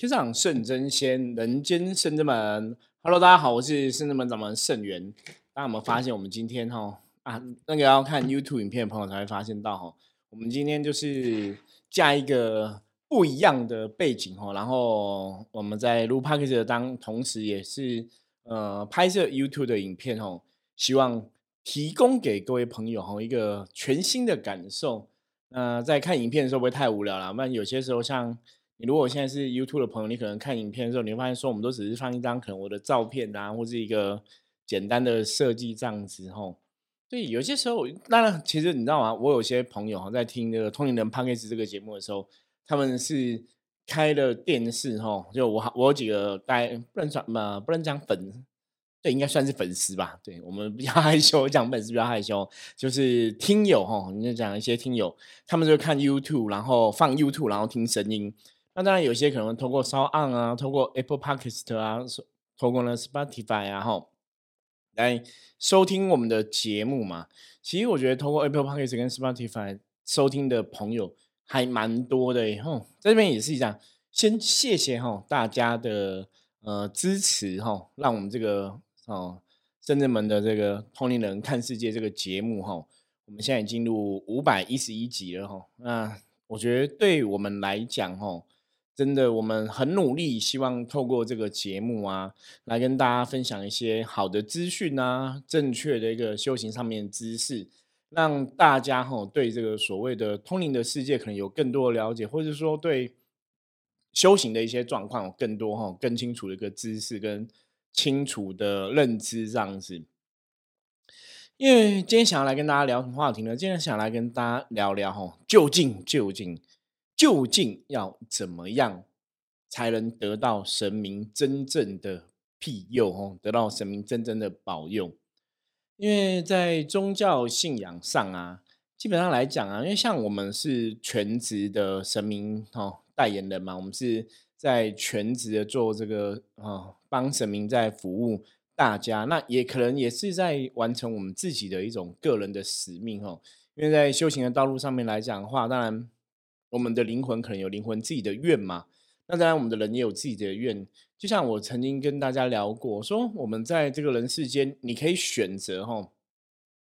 天上圣真仙，人间圣真门。Hello，大家好，我是圣真门掌门圣元。大家有没有发现，我们今天哈啊，那个要看 YouTube 影片的朋友才会发现到哈，我们今天就是加一个不一样的背景哈，然后我们在录 p a c k a g e 的当同时，也是呃拍摄 YouTube 的影片哦，希望提供给各位朋友哈一个全新的感受。那在看影片的时候不会太无聊了，那有些时候像。你如果现在是 YouTube 的朋友，你可能看影片的时候，你会发现说，我们都只是放一张可能我的照片啊，或是一个简单的设计这样子吼。对，有些时候，当然，其实你知道吗？我有些朋友哈，在听这个《通灵人 p a c k a g e 这个节目的时候，他们是开了电视哈。就我我有几个大不能讲嘛，不能讲粉，对，应该算是粉丝吧。对我们比较害羞，讲粉丝比较害羞，就是听友哈，你就讲一些听友，他们就看 YouTube，然后放 YouTube，然后听声音。那当然，有些可能通过 s o On 啊，通过 Apple Podcast 啊，通过呢 Spotify 啊，哈，来收听我们的节目嘛。其实我觉得通过 Apple Podcast 跟 Spotify 收听的朋友还蛮多的，吼，在这边也是一样。先谢谢哈大家的呃支持哈，让我们这个哦深圳门的这个通灵人看世界这个节目哈，我们现在已进入五百一十一集了哈。那我觉得对我们来讲哈。真的，我们很努力，希望透过这个节目啊，来跟大家分享一些好的资讯啊，正确的一个修行上面的知识，让大家哈对这个所谓的通灵的世界可能有更多的了解，或者说对修行的一些状况有更多哈更清楚的一个知识跟清楚的认知这样子。因为今天想要来跟大家聊什么话题呢？今天想来跟大家聊聊哈，究竟究竟。究竟要怎么样才能得到神明真正的庇佑？哦，得到神明真正的保佑？因为在宗教信仰上啊，基本上来讲啊，因为像我们是全职的神明哦代言人嘛，我们是在全职的做这个啊，帮神明在服务大家，那也可能也是在完成我们自己的一种个人的使命哦。因为在修行的道路上面来讲的话，当然。我们的灵魂可能有灵魂自己的愿嘛？那当然，我们的人也有自己的愿。就像我曾经跟大家聊过，说我们在这个人世间，你可以选择哈，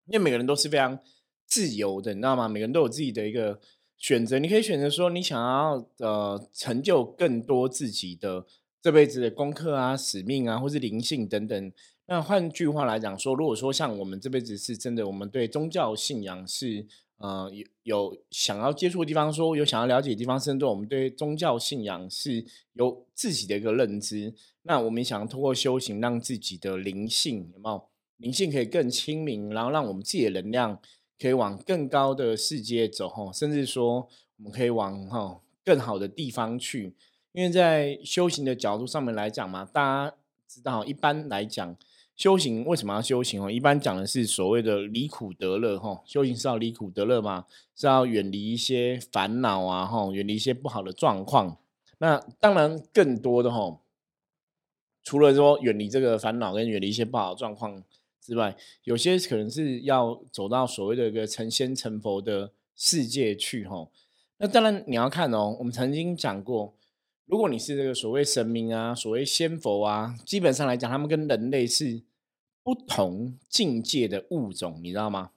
因为每个人都是非常自由的，你知道吗？每个人都有自己的一个选择。你可以选择说，你想要呃成就更多自己的这辈子的功课啊、使命啊，或是灵性等等。那换句话来讲说，如果说像我们这辈子是真的，我们对宗教信仰是。呃，有有想要接触的地方，说有想要了解的地方，甚至我们对宗教信仰是有自己的一个认知。那我们想要通过修行，让自己的灵性有没有灵性可以更清明，然后让我们自己的能量可以往更高的世界走，哈，甚至说我们可以往哈更好的地方去。因为在修行的角度上面来讲嘛，大家知道，一般来讲。修行为什么要修行哦？一般讲的是所谓的离苦得乐哈。修行是要离苦得乐吗？是要远离一些烦恼啊哈，远离一些不好的状况。那当然更多的哈，除了说远离这个烦恼跟远离一些不好的状况之外，有些可能是要走到所谓的一个成仙成佛的世界去哈。那当然你要看哦，我们曾经讲过。如果你是这个所谓神明啊，所谓仙佛啊，基本上来讲，他们跟人类是不同境界的物种，你知道吗？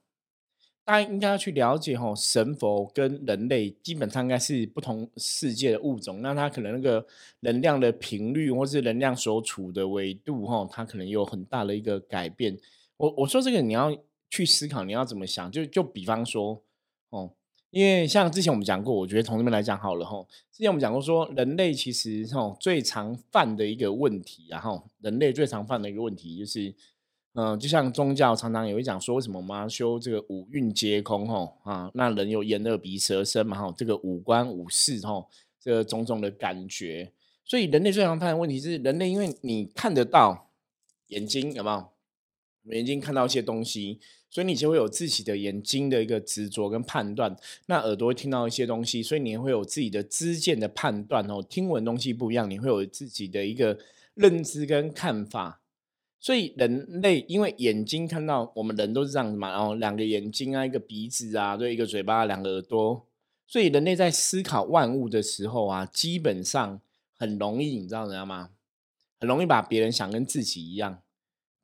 大家应该要去了解哈，神佛跟人类基本上应该是不同世界的物种，那它可能那个能量的频率或是能量所处的维度哈，它可能有很大的一个改变。我我说这个你要去思考，你要怎么想？就就比方说。因为像之前我们讲过，我觉得从这边来讲好了哈。之前我们讲过说，人类其实哈最常犯的一个问题，然后人类最常犯的一个问题就是，嗯，就像宗教常常也会讲说，为什么我们要修这个五蕴皆空哈啊？那人有眼、耳、鼻、舌、身嘛哈，这个五官、五识哈，这个种种的感觉。所以人类最常犯的问题是，人类因为你看得到眼睛有没有？眼睛看到一些东西。所以你就会有自己的眼睛的一个执着跟判断，那耳朵会听到一些东西，所以你会有自己的知见的判断哦。听闻东西不一样，你会有自己的一个认知跟看法。所以人类因为眼睛看到，我们人都是这样子嘛，然后两个眼睛啊，一个鼻子啊，对，一个嘴巴，两个耳朵。所以人类在思考万物的时候啊，基本上很容易，你知道知道吗？很容易把别人想跟自己一样。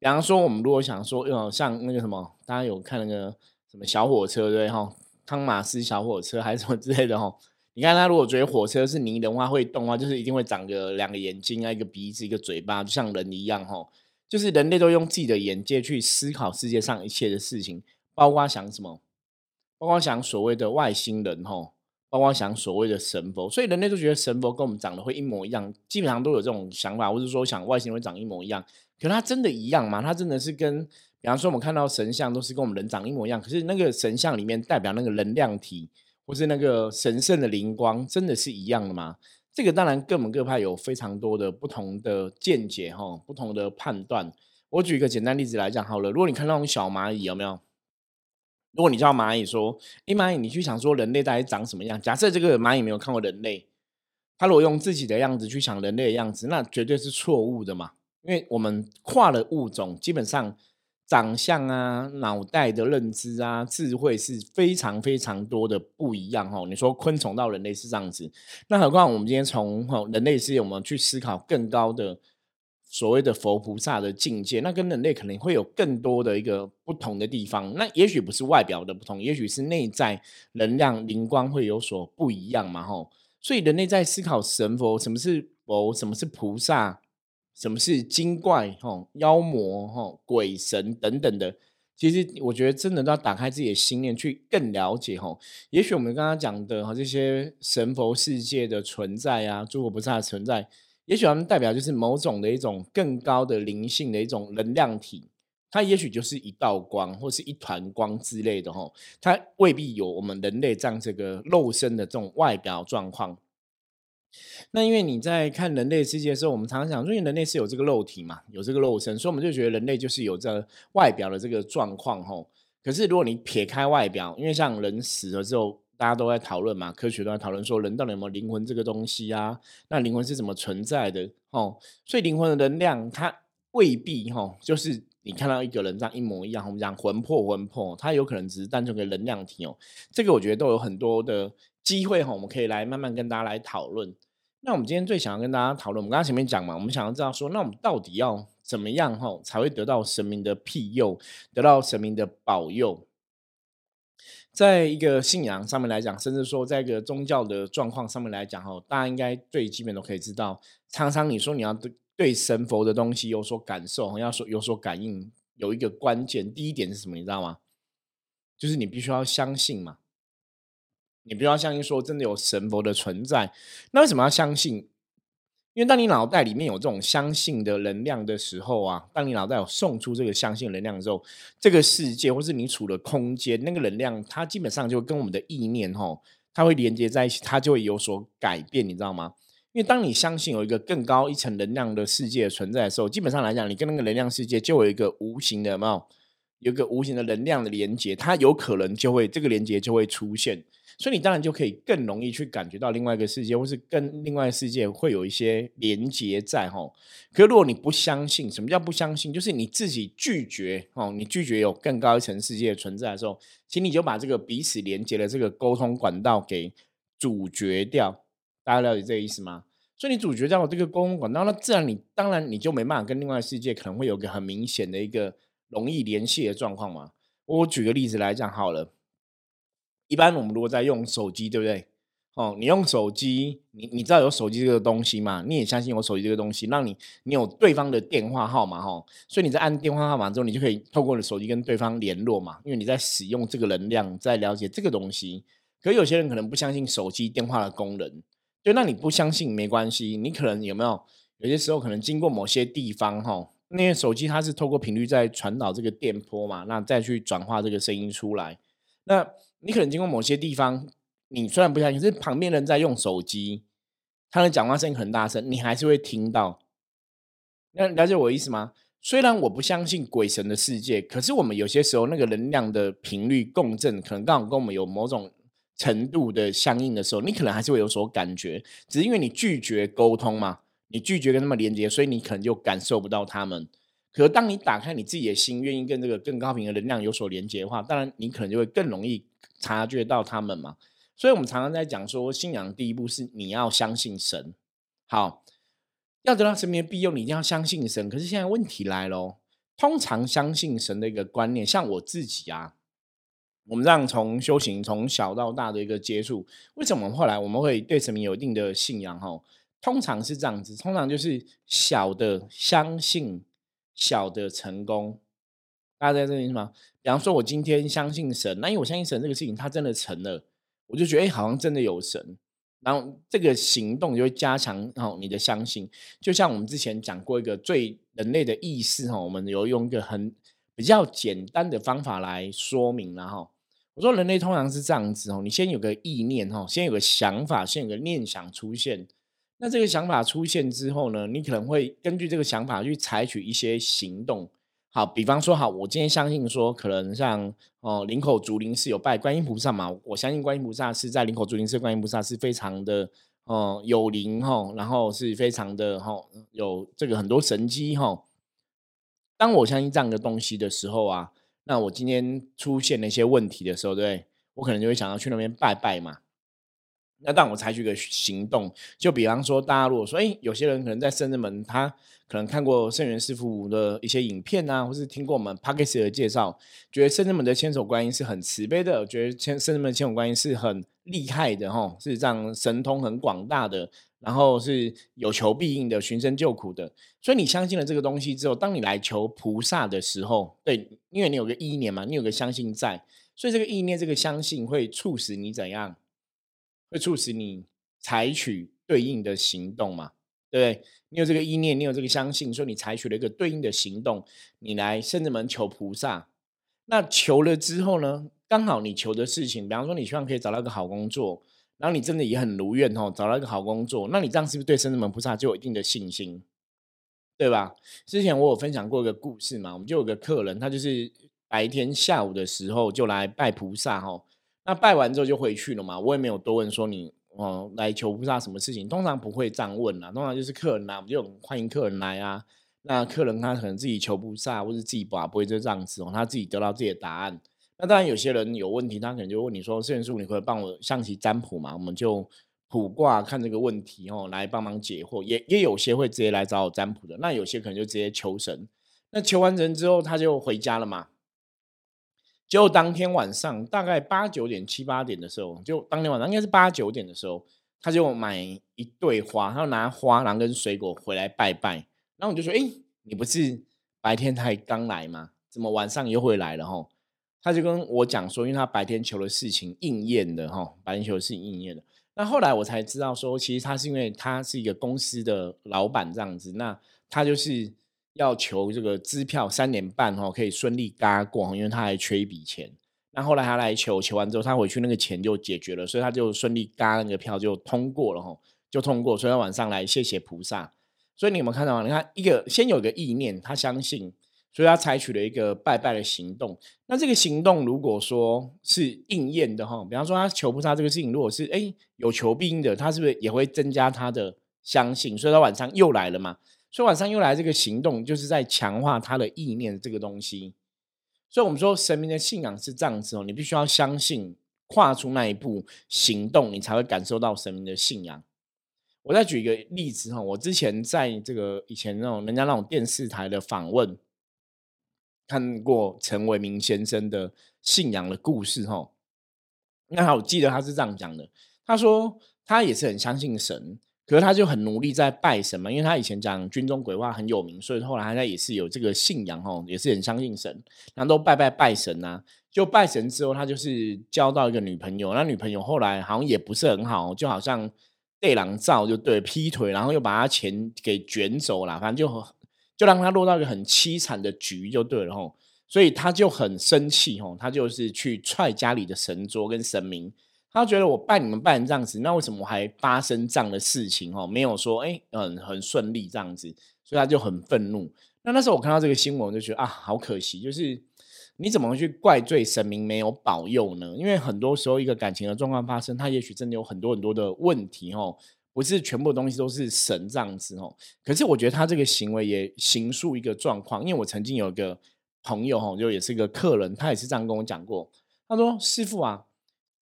比方说，我们如果想说，呃，像那个什么，大家有看那个什么小火车对哈，汤马斯小火车还是什么之类的哈？你看他如果觉得火车是泥的话，会动的话，就是一定会长个两个眼睛啊，一个鼻子，一个嘴巴，就像人一样哈。就是人类都用自己的眼界去思考世界上一切的事情，包括想什么，包括想所谓的外星人哈，包括想所谓的神佛，所以人类都觉得神佛跟我们长得会一模一样，基本上都有这种想法，或者说想外星人会长一模一样。可它真的一样吗？它真的是跟，比方说我们看到神像都是跟我们人长一模一样，可是那个神像里面代表那个能量体，或是那个神圣的灵光，真的是一样的吗？这个当然各门各派有非常多的不同的见解哈，不同的判断。我举一个简单例子来讲好了，如果你看到那种小蚂蚁有没有？如果你叫蚂蚁说：“哎，蚂蚁，你去想说人类大概长什么样？”假设这个蚂蚁没有看过人类，它如果用自己的样子去想人类的样子，那绝对是错误的嘛。因为我们跨了物种，基本上。长相啊，脑袋的认知啊，智慧是非常非常多的不一样哦。你说昆虫到人类是这样子，那何况我们今天从人类世界，我们去思考更高的所谓的佛菩萨的境界，那跟人类可能会有更多的一个不同的地方。那也许不是外表的不同，也许是内在能量灵光会有所不一样嘛吼。所以人类在思考神佛，什么是佛，什么是菩萨。什么是精怪、吼妖魔、吼鬼神等等的？其实我觉得真的都要打开自己的心念，去更了解吼。也许我们刚刚讲的哈这些神佛世界的存在啊，诸佛菩萨的存在，也许他们代表就是某种的一种更高的灵性的一种能量体，它也许就是一道光或是一团光之类的吼，它未必有我们人类这样这个肉身的这种外表状况。那因为你在看人类世界的时候，我们常常想，因为人类是有这个肉体嘛，有这个肉身，所以我们就觉得人类就是有这外表的这个状况吼。可是如果你撇开外表，因为像人死了之后，大家都在讨论嘛，科学都在讨论说人到底有没有灵魂这个东西啊？那灵魂是怎么存在的？哦，所以灵魂的能量它未必哈，就是你看到一个人这样一模一样，我们讲魂魄魂魄，它有可能只是单纯的能量体哦。这个我觉得都有很多的机会哈，我们可以来慢慢跟大家来讨论。那我们今天最想要跟大家讨论，我们刚刚前面讲嘛，我们想要知道说，那我们到底要怎么样哈，才会得到神明的庇佑，得到神明的保佑？在一个信仰上面来讲，甚至说在一个宗教的状况上面来讲哈，大家应该最基本都可以知道，常常你说你要对对神佛的东西有所感受，要说有所感应，有一个关键，第一点是什么？你知道吗？就是你必须要相信嘛。你不要相信说真的有神佛的存在，那为什么要相信？因为当你脑袋里面有这种相信的能量的时候啊，当你脑袋有送出这个相信能量的时候，这个世界或是你处的空间，那个能量它基本上就跟我们的意念吼，它会连接在一起，它就会有所改变，你知道吗？因为当你相信有一个更高一层能量的世界存在的时候，基本上来讲，你跟那个能量世界就有一个无形的有有一个无形的能量的连接，它有可能就会这个连接就会出现。所以你当然就可以更容易去感觉到另外一个世界，或是跟另外世界会有一些连接在哈。可如果你不相信，什么叫不相信？就是你自己拒绝哦，你拒绝有更高一层世界存在的时候，请你就把这个彼此连接的这个沟通管道给阻绝掉。大家了解这个意思吗？所以你阻绝掉这个沟通管道，那自然你当然你就没办法跟另外世界可能会有个很明显的一个容易联系的状况嘛。我举个例子来讲好了。一般我们如果在用手机，对不对？哦，你用手机，你你知道有手机这个东西吗？你也相信有手机这个东西，让你你有对方的电话号码，哈，所以你在按电话号码之后，你就可以透过你的手机跟对方联络嘛。因为你在使用这个能量，在了解这个东西。可有些人可能不相信手机电话的功能，对，那你不相信没关系，你可能有没有有些时候可能经过某些地方，哈，因为手机它是透过频率在传导这个电波嘛，那再去转化这个声音出来，那。你可能经过某些地方，你虽然不相信，是旁边人在用手机，他的讲话声音很大声，你还是会听到。那了解我意思吗？虽然我不相信鬼神的世界，可是我们有些时候那个能量的频率共振，可能刚好跟我们有某种程度的相应的时候，你可能还是会有所感觉。只是因为你拒绝沟通嘛，你拒绝跟他们连接，所以你可能就感受不到他们。可当你打开你自己的心，愿意跟这个更高频的能量有所连接的话，当然你可能就会更容易。察觉到他们嘛，所以我们常常在讲说，信仰第一步是你要相信神。好，要得到神明的庇佑，你一定要相信神。可是现在问题来了，通常相信神的一个观念，像我自己啊，我们让从修行从小到大的一个接触，为什么后来我们会对神明有一定的信仰？哈，通常是这样子，通常就是小的相信，小的成功。大家在这里什么？比方说，我今天相信神，那因为我相信神这个事情，它真的成了，我就觉得哎，好像真的有神。然后这个行动就会加强哦你的相信，就像我们之前讲过一个最人类的意识哈，我们有用一个很比较简单的方法来说明了哈。我说人类通常是这样子哦，你先有个意念哈，先有个想法，先有个念想出现，那这个想法出现之后呢，你可能会根据这个想法去采取一些行动。好，比方说，好，我今天相信说，可能像哦，林口竹林是有拜观音菩萨嘛，我相信观音菩萨是在林口竹林寺，观音菩萨是非常的哦有灵哈，然后是非常的哈有这个很多神机哈。当我相信这样的东西的时候啊，那我今天出现了一些问题的时候，对我可能就会想要去那边拜拜嘛。那当我采取一个行动，就比方说，大家如果说，哎，有些人可能在圣人门，他可能看过圣元师傅的一些影片啊，或是听过我们 p a k i s 的介绍，觉得圣人门的千手观音是很慈悲的，觉得千圣人门千手观音是很厉害的，吼，是这样神通很广大的，然后是有求必应的，寻声救苦的。所以你相信了这个东西之后，当你来求菩萨的时候，对，因为你有个意念嘛，你有个相信在，所以这个意念、这个相信会促使你怎样？会促使你采取对应的行动嘛？对不对？你有这个意念，你有这个相信，说你采取了一个对应的行动，你来圣人门求菩萨。那求了之后呢？刚好你求的事情，比方说你希望可以找到一个好工作，然后你真的也很如愿哦，找到一个好工作，那你这样是不是对圣人门菩萨就有一定的信心？对吧？之前我有分享过一个故事嘛，我们就有个客人，他就是白天下午的时候就来拜菩萨哈。那拜完之后就回去了嘛，我也没有多问说你哦来求菩萨什么事情，通常不会这样问啦，通常就是客人来，我们就欢迎客人来啊。那客人他可能自己求菩萨，或是自己把不会就这样子哦，他自己得到自己的答案。那当然有些人有问题，他可能就问你说：“圣元师傅，你可以帮我象棋占卜嘛？”我们就卜卦看这个问题哦，来帮忙解惑。也也有些会直接来找我占卜的，那有些可能就直接求神。那求完神之后，他就回家了嘛。就当天晚上大概八九点七八点的时候，就当天晚上应该是八九点的时候，他就买一对花，他拿花然后跟水果回来拜拜。然后我就说：“哎，你不是白天才刚来吗？怎么晚上又会来了？”哈，他就跟我讲说，因为他白天求的事情应验的哈，白天求的事情应验的。那后来我才知道说，其实他是因为他是一个公司的老板这样子，那他就是。要求这个支票三年半哈可以顺利嘎过，因为他还缺一笔钱。那后来他来求，求完之后他回去那个钱就解决了，所以他就顺利嘎那个票就通过了哈，就通过。所以他晚上来谢谢菩萨。所以你有没有看到？你看一个先有个意念，他相信，所以他采取了一个拜拜的行动。那这个行动如果说是应验的哈，比方说他求菩萨这个事情，如果是哎有求必应的，他是不是也会增加他的相信？所以他晚上又来了嘛。所以晚上又来这个行动，就是在强化他的意念这个东西。所以，我们说神明的信仰是这样子哦，你必须要相信，跨出那一步行动，你才会感受到神明的信仰。我再举一个例子哈，我之前在这个以前那种人家那种电视台的访问，看过陈伟明先生的信仰的故事哈。那我记得他是这样讲的，他说他也是很相信神。可是他就很努力在拜神嘛，因为他以前讲军中鬼话很有名，所以后来他也是有这个信仰哦，也是很相信神，然后都拜拜拜神啊。就拜神之后，他就是交到一个女朋友，那女朋友后来好像也不是很好，就好像被狼照就对劈腿，然后又把他钱给卷走了，反正就就让他落到一个很凄惨的局就对了吼。所以他就很生气吼，他就是去踹家里的神桌跟神明。他觉得我拜你们拜这样子，那为什么我还发生这样的事情？哦，没有说哎，嗯，很顺利这样子，所以他就很愤怒。那那时候我看到这个新闻，我就觉得啊，好可惜，就是你怎么去怪罪神明没有保佑呢？因为很多时候一个感情的状况发生，他也许真的有很多很多的问题哦，不是全部东西都是神这样子哦。可是我觉得他这个行为也形塑一个状况，因为我曾经有一个朋友哈，就也是一个客人，他也是这样跟我讲过，他说：“师傅啊。”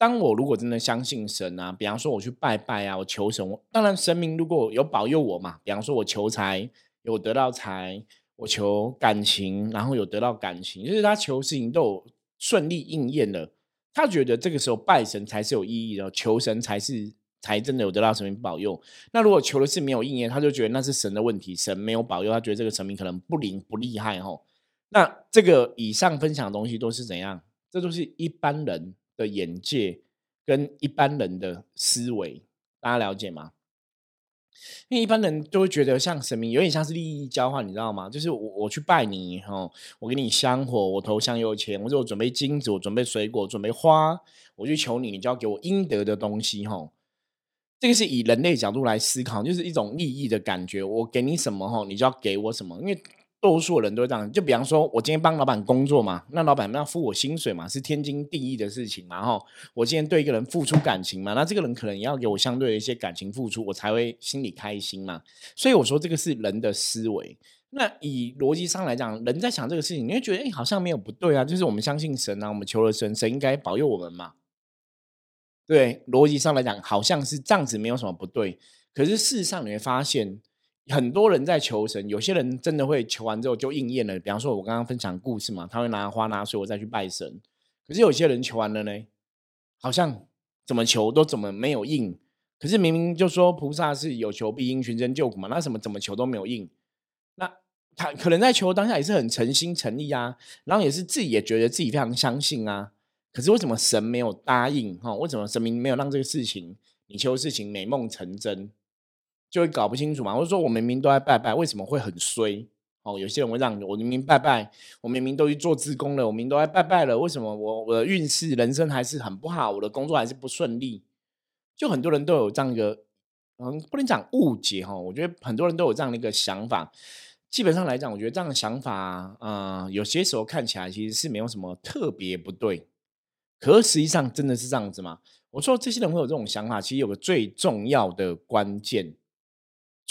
当我如果真的相信神啊，比方说我去拜拜啊，我求神，当然神明如果有保佑我嘛，比方说我求财有得到财，我求感情，然后有得到感情，就是他求事情都有顺利应验了，他觉得这个时候拜神才是有意义的，求神才是才真的有得到神明保佑。那如果求的是没有应验，他就觉得那是神的问题，神没有保佑，他觉得这个神明可能不灵不厉害吼。那这个以上分享的东西都是怎样？这都是一般人的眼界跟一般人的思维，大家了解吗？因为一般人都会觉得像神明有点像是利益交换，你知道吗？就是我我去拜你哦，我给你香火，我投香油钱，或者我准备金子，我准备水果，准备花，我去求你，你就要给我应得的东西哈。这个是以人类角度来思考，就是一种利益的感觉。我给你什么哈，你就要给我什么，因为。多数人都这样，就比方说，我今天帮老板工作嘛，那老板要付我薪水嘛，是天经地义的事情嘛。哈，我今天对一个人付出感情嘛，那这个人可能也要给我相对的一些感情付出，我才会心里开心嘛。所以我说这个是人的思维。那以逻辑上来讲，人在想这个事情，你会觉得哎，好像没有不对啊。就是我们相信神啊，我们求了神，神应该保佑我们嘛。对，逻辑上来讲，好像是这样子，没有什么不对。可是事实上你会发现。很多人在求神，有些人真的会求完之后就应验了。比方说，我刚刚分享故事嘛，他会拿花拿水，我再去拜神。可是有些人求完了呢，好像怎么求都怎么没有应。可是明明就说菩萨是有求必应、寻真救苦嘛，那什么怎么求都没有应？那他可能在求当下也是很诚心诚意啊，然后也是自己也觉得自己非常相信啊。可是为什么神没有答应？哈，为什么神明没有让这个事情你求事情美梦成真？就会搞不清楚嘛，或者说我明明都在拜拜，为什么会很衰？哦，有些人会让我明明拜拜，我明明都去做自宫了，我明明都在拜拜了，为什么我我的运势、人生还是很不好，我的工作还是不顺利？就很多人都有这样一个，嗯，不能讲误解哈，我觉得很多人都有这样的一个想法。基本上来讲，我觉得这样的想法，啊，有些时候看起来其实是没有什么特别不对，可实际上真的是这样子吗？我说这些人会有这种想法，其实有个最重要的关键。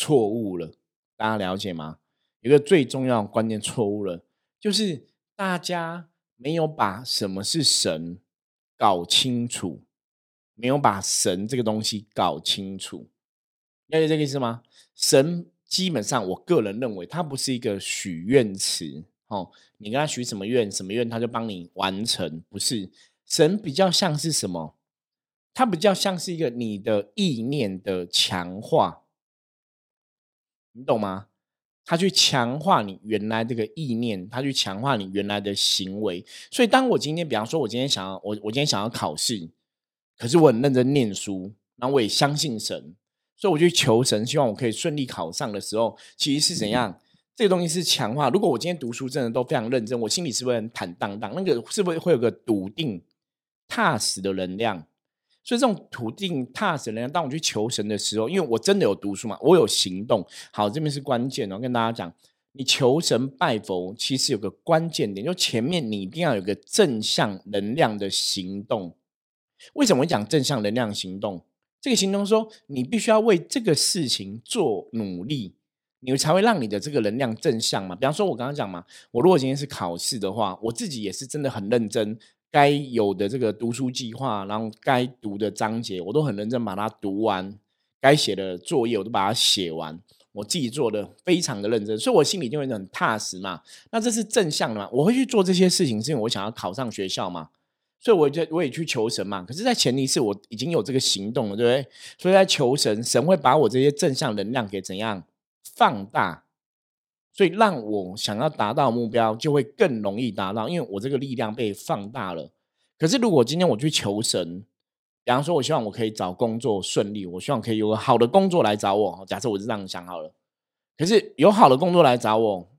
错误了，大家了解吗？一个最重要关键错误了，就是大家没有把什么是神搞清楚，没有把神这个东西搞清楚，了解这个意思吗？神基本上，我个人认为，它不是一个许愿词哦，你跟他许什么愿，什么愿他就帮你完成，不是神比较像是什么？它比较像是一个你的意念的强化。你懂吗？他去强化你原来这个意念，他去强化你原来的行为。所以，当我今天，比方说，我今天想要我我今天想要考试，可是我很认真念书，然后我也相信神，所以我去求神，希望我可以顺利考上的时候，其实是怎样？这个东西是强化。如果我今天读书真的都非常认真，我心里是不是很坦荡荡？那个是不是会有个笃定、踏实的能量？所以这种笃定踏实的人，当我去求神的时候，因为我真的有读书嘛，我有行动。好，这边是关键哦，跟大家讲，你求神拜佛，其实有个关键点，就前面你一定要有个正向能量的行动。为什么会讲正向能量行动？这个行动说，你必须要为这个事情做努力，你才会让你的这个能量正向嘛。比方说，我刚刚讲嘛，我如果今天是考试的话，我自己也是真的很认真。该有的这个读书计划，然后该读的章节，我都很认真把它读完；该写的作业，我都把它写完。我自己做的非常的认真，所以我心里就会很踏实嘛。那这是正向的嘛？我会去做这些事情，是因为我想要考上学校嘛。所以我就我也去求神嘛。可是，在前提是我已经有这个行动了，对不对？所以在求神，神会把我这些正向能量给怎样放大？所以让我想要达到目标就会更容易达到，因为我这个力量被放大了。可是如果今天我去求神，比方说我希望我可以找工作顺利，我希望可以有个好的工作来找我。假设我是这样想好了，可是有好的工作来找我，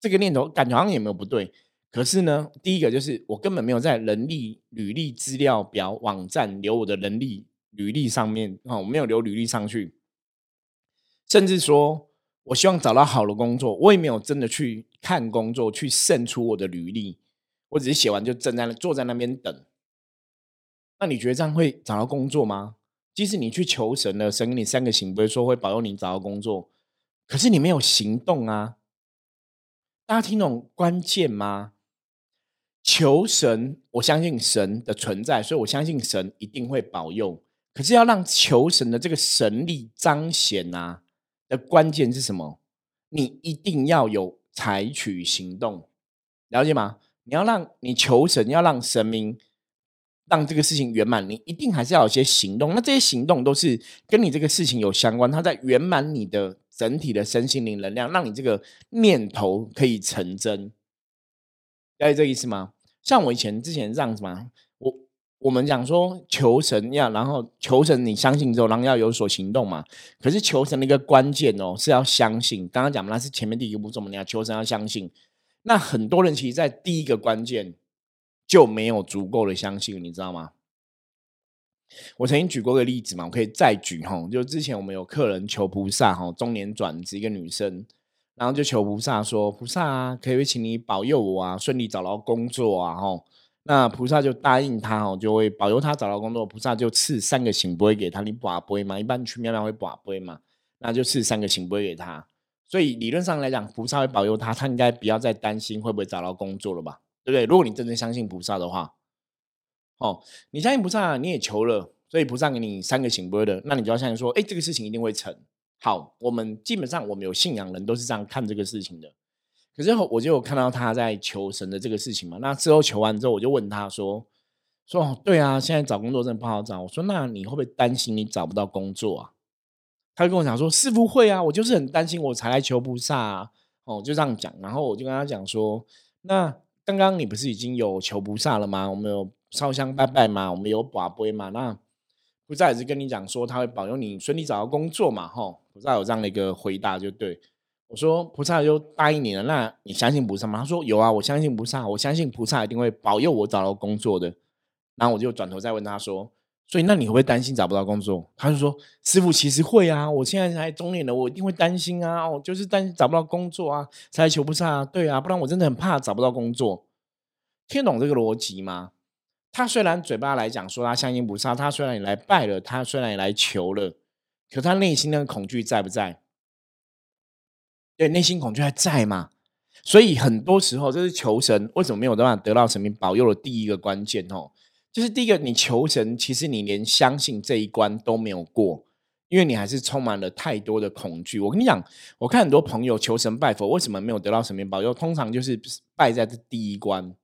这个念头感觉好像也没有不对。可是呢，第一个就是我根本没有在人力履历资料表网站留我的人力履历上面啊，我没有留履历上去，甚至说。我希望找到好的工作，我也没有真的去看工作，去胜出我的履历，我只是写完就站在坐在那边等。那你觉得这样会找到工作吗？即使你去求神了，神给你三个行，不是说会保佑你找到工作，可是你没有行动啊！大家听懂关键吗？求神，我相信神的存在，所以我相信神一定会保佑。可是要让求神的这个神力彰显啊的关键是什么？你一定要有采取行动，了解吗？你要让你求神，要让神明让这个事情圆满，你一定还是要有些行动。那这些行动都是跟你这个事情有相关，它在圆满你的整体的身心灵能量，让你这个念头可以成真。了解这意思吗？像我以前之前这样子嘛，我们讲说求神要，然后求神你相信之后，然后要有所行动嘛。可是求神的一个关键哦，是要相信。刚刚讲那是前面第一个步骤嘛，你要求神要相信。那很多人其实，在第一个关键就没有足够的相信，你知道吗？我曾经举过个例子嘛，我可以再举哈。就之前我们有客人求菩萨哈，中年转职一个女生。然后就求菩萨说：“菩萨啊，可以请你保佑我啊，顺利找到工作啊！”吼，那菩萨就答应他哦，就会保佑他找到工作。菩萨就赐三个醒杯给他，你把杯嘛，一般去庙庙会把杯嘛，那就赐三个醒杯给他。所以理论上来讲，菩萨会保佑他，他应该不要再担心会不会找到工作了吧？对不对？如果你真正相信菩萨的话，哦，你相信菩萨，你也求了，所以菩萨给你三个醒杯的，那你就要相信说，哎，这个事情一定会成。好，我们基本上我们有信仰人都是这样看这个事情的。可是我就有看到他在求神的这个事情嘛。那之后求完之后，我就问他说：“说哦对啊，现在找工作真的不好找。”我说：“那你会不会担心你找不到工作啊？”他就跟我讲说：“是不会啊，我就是很担心，我才来求菩萨啊。”哦，就这样讲。然后我就跟他讲说：“那刚刚你不是已经有求菩萨了吗？我们有烧香拜拜吗？我们有把杯吗？那？”菩萨也是跟你讲说，他会保佑你顺利找到工作嘛，吼。菩萨有这样的一个回答，就对我说，菩萨就答应你了。那你相信菩萨吗？他说有啊，我相信菩萨，我相信菩萨一定会保佑我找到工作的。然后我就转头再问他说，所以那你会不会担心找不到工作？他就说，师傅其实会啊，我现在才中年了，我一定会担心啊，我就是担心找不到工作啊，才求菩萨。啊对啊，不然我真的很怕找不到工作。听懂这个逻辑吗？他虽然嘴巴来讲说他相信菩萨，他虽然也来拜了，他虽然也来求了，可他内心那个恐惧在不在？对，内心恐惧还在吗？所以很多时候，这是求神为什么没有办法得到神明保佑的第一个关键哦，就是第一个，你求神，其实你连相信这一关都没有过，因为你还是充满了太多的恐惧。我跟你讲，我看很多朋友求神拜佛，为什么没有得到神明保佑？通常就是败在这第一关。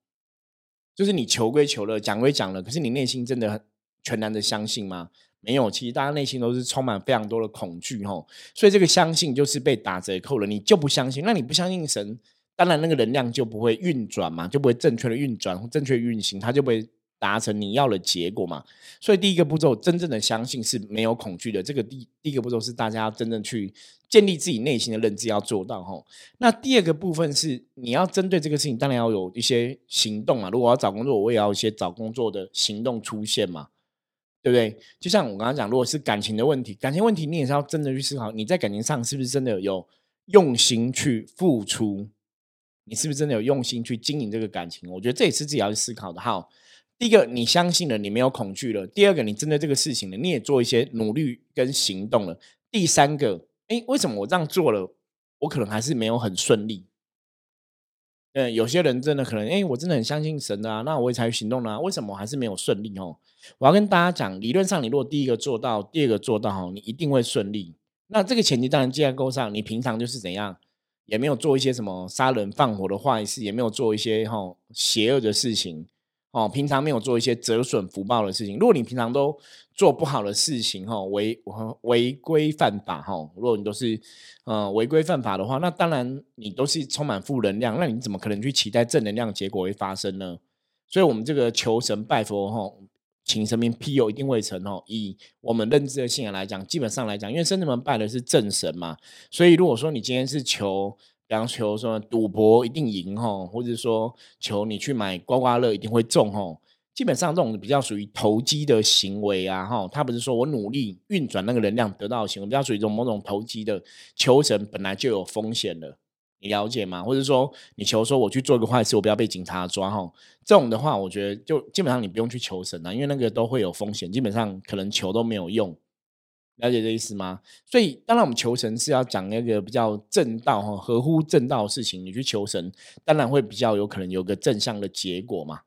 就是你求归求了，讲归讲了，可是你内心真的全然的相信吗？没有，其实大家内心都是充满非常多的恐惧吼，所以这个相信就是被打折扣了。你就不相信，那你不相信神，当然那个能量就不会运转嘛，就不会正确的运转、正确运行，它就不会达成你要的结果嘛。所以第一个步骤，真正的相信是没有恐惧的。这个第第一个步骤是大家要真正去。建立自己内心的认知要做到哈，那第二个部分是你要针对这个事情，当然要有一些行动啊。如果要找工作，我也要一些找工作的行动出现嘛，对不对？就像我刚刚讲，如果是感情的问题，感情问题你也是要真的去思考，你在感情上是不是真的有用心去付出？你是不是真的有用心去经营这个感情？我觉得这也是自己要去思考的。好，第一个你相信了，你没有恐惧了；第二个你针对这个事情呢，你也做一些努力跟行动了；第三个。哎，为什么我这样做了，我可能还是没有很顺利？嗯，有些人真的可能，哎，我真的很相信神啊，那我也采取行动了，为什么我还是没有顺利？哦，我要跟大家讲，理论上你如果第一个做到，第二个做到，哈，你一定会顺利。那这个前提当然架构上，你平常就是怎样，也没有做一些什么杀人放火的坏事，也没有做一些哈邪恶的事情。哦，平常没有做一些折损福报的事情。如果你平常都做不好的事情，哈，违违规犯法，哈，如果你都是呃违规犯法的话，那当然你都是充满负能量，那你怎么可能去期待正能量结果会发生呢？所以，我们这个求神拜佛，哈，请神明庇佑，一定会成哦。以我们认知的信仰来讲，基本上来讲，因为圣人们拜的是正神嘛，所以如果说你今天是求。比方求说赌博一定赢吼，或者说求你去买刮刮乐一定会中吼，基本上这种比较属于投机的行为啊哈，他不是说我努力运转那个能量得到的行为，比较属于一种某种投机的求神本来就有风险的，你了解吗？或者说你求说我去做一个坏事，我不要被警察抓哈，这种的话，我觉得就基本上你不用去求神啊，因为那个都会有风险，基本上可能求都没有用。了解这意思吗？所以当然我们求神是要讲那个比较正道哈，合乎正道的事情，你去求神，当然会比较有可能有个正向的结果嘛。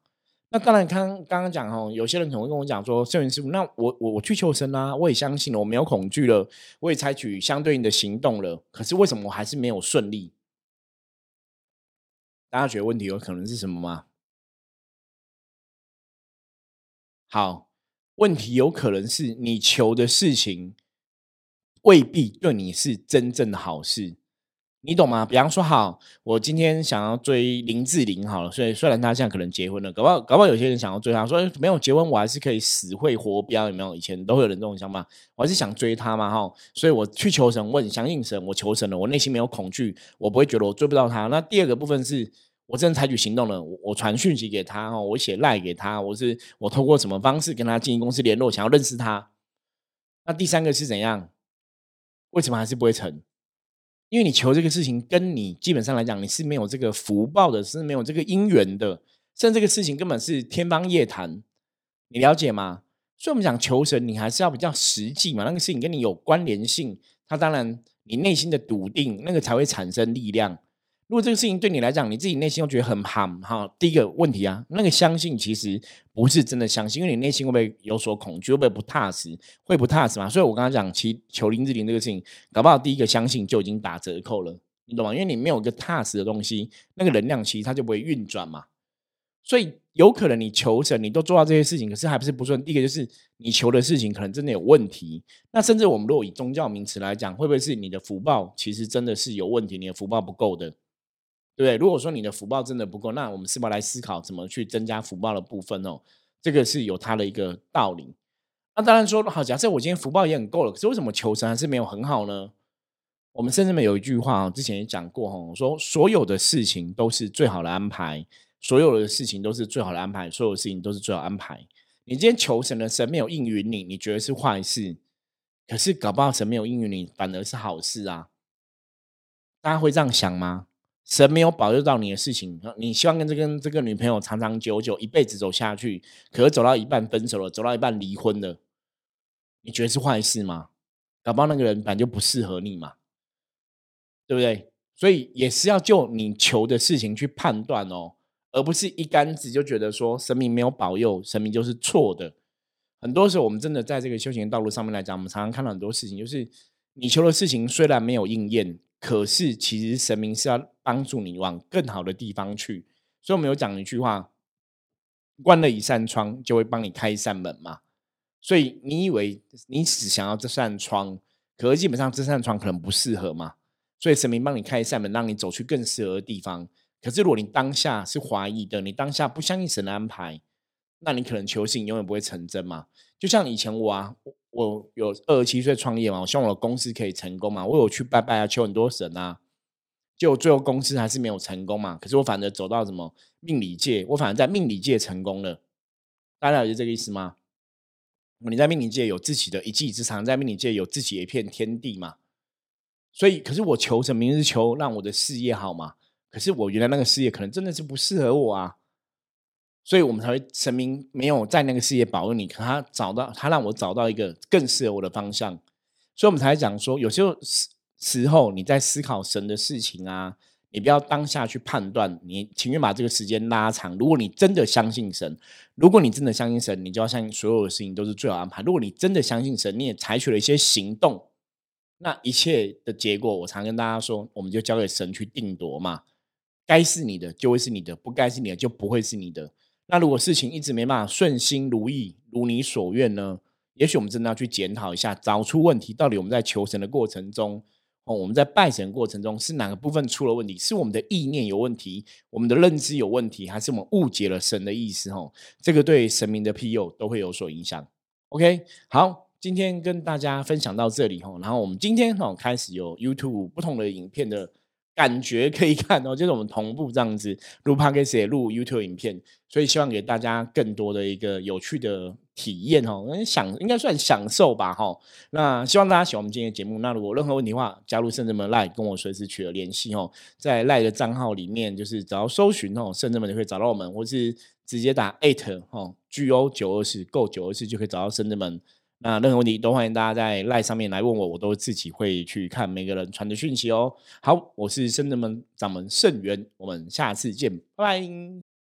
那当然，刚刚刚讲哈，有些人可能会跟我讲说，圣元师傅，那我我我去求神啦，我也相信了，我没有恐惧了，我也采取相对应的行动了，可是为什么我还是没有顺利？大家觉得问题有可能是什么吗？好，问题有可能是你求的事情未必对你是真正的好事。你懂吗？比方说，好，我今天想要追林志玲，好了，所以虽然她现在可能结婚了，搞不好，搞不好有些人想要追她，说没有结婚，我还是可以死会活标，有没有？以前都会有人这种想法，我还是想追她嘛，哈，所以我去求神，我很相信神，我求神了，我内心没有恐惧，我不会觉得我追不到她。那第二个部分是我真的采取行动了，我传讯息给他，哈，我写赖给他，我是我通过什么方式跟他经营公司联络，想要认识他。那第三个是怎样？为什么还是不会成？因为你求这个事情，跟你基本上来讲，你是没有这个福报的，是没有这个因缘的，甚至这个事情根本是天方夜谭，你了解吗？所以我们讲求神，你还是要比较实际嘛，那个事情跟你有关联性，它当然你内心的笃定，那个才会产生力量。如果这个事情对你来讲，你自己内心又觉得很寒哈，第一个问题啊，那个相信其实不是真的相信，因为你内心会不会有所恐惧，会不会不踏实，会不踏实嘛？所以我刚刚讲，其求林志玲这个事情，搞不好第一个相信就已经打折扣了，你懂吗？因为你没有一个踏实的东西，那个能量其实它就不会运转嘛。所以有可能你求神，你都做到这些事情，可是还不是不顺。第一个就是你求的事情可能真的有问题。那甚至我们如果以宗教名词来讲，会不会是你的福报其实真的是有问题？你的福报不够的。对？如果说你的福报真的不够，那我们是否来思考怎么去增加福报的部分哦？这个是有它的一个道理。那当然说好，假设我今天福报也很够了，可是为什么求神还是没有很好呢？我们甚至们有一句话之前也讲过哈，说所有的事情都是最好的安排，所有的事情都是最好的安排，所有的事情都是最好安排。你今天求神的神没有应允你，你觉得是坏事，可是搞不好神没有应允你，反而是好事啊？大家会这样想吗？神没有保佑到你的事情，你希望跟这个这个女朋友长长久久一辈子走下去，可是走到一半分手了，走到一半离婚了，你觉得是坏事吗？搞不好那个人本来就不适合你嘛，对不对？所以也是要就你求的事情去判断哦，而不是一竿子就觉得说神明没有保佑，神明就是错的。很多时候我们真的在这个修行道路上面来讲，我们常常看到很多事情，就是你求的事情虽然没有应验。可是，其实神明是要帮助你往更好的地方去，所以我们有讲一句话：关了一扇窗，就会帮你开一扇门嘛。所以你以为你只想要这扇窗，可是基本上这扇窗可能不适合嘛。所以神明帮你开一扇门，让你走去更适合的地方。可是如果你当下是怀疑的，你当下不相信神的安排，那你可能求信永远不会成真嘛。就像以前我啊。我有二十七岁创业嘛，我希望我的公司可以成功嘛。我有去拜拜啊，求很多神啊，就最后公司还是没有成功嘛。可是我反而走到什么命理界，我反而在命理界成功了。大家了解这个意思吗？你在命理界有自己的一技之长，在命理界有自己的一片天地嘛。所以，可是我求神明是求让我的事业好嘛。可是我原来那个事业可能真的是不适合我啊。所以我们才会神明没有在那个事业保佑你，可他找到他让我找到一个更适合我的方向，所以我们才讲说，有些时时候你在思考神的事情啊，你不要当下去判断，你情愿把这个时间拉长。如果你真的相信神，如果你真的相信神，你就要相信所有的事情都是最好安排。如果你真的相信神，你也采取了一些行动，那一切的结果，我常跟大家说，我们就交给神去定夺嘛。该是你的就会是你的，不该是你的就不会是你的。那如果事情一直没办法顺心如意，如你所愿呢？也许我们真的要去检讨一下，找出问题到底我们在求神的过程中，哦，我们在拜神过程中是哪个部分出了问题？是我们的意念有问题，我们的认知有问题，还是我们误解了神的意思？哦，这个对神明的庇佑都会有所影响。OK，好，今天跟大家分享到这里哦，然后我们今天哦开始有 YouTube 不同的影片的。感觉可以看哦，就是我们同步这样子录 p o d c 也录 YouTube 影片，所以希望给大家更多的一个有趣的体验哦，享应该算享受吧哈。那希望大家喜欢我们今天的节目。那如果任何问题的话，加入圣智门 Line 跟我随时取得联系哦，在 Line 的账号里面，就是只要搜寻哦圣智门，你会找到我们，或是直接打 at 哦 G O 九二四 Go 九二四就可以找到圣智门。那任何问题都欢迎大家在 Line 上面来问我，我都自己会去看每个人传的讯息哦。好，我是圣人门掌门圣元，我们下次见，拜拜。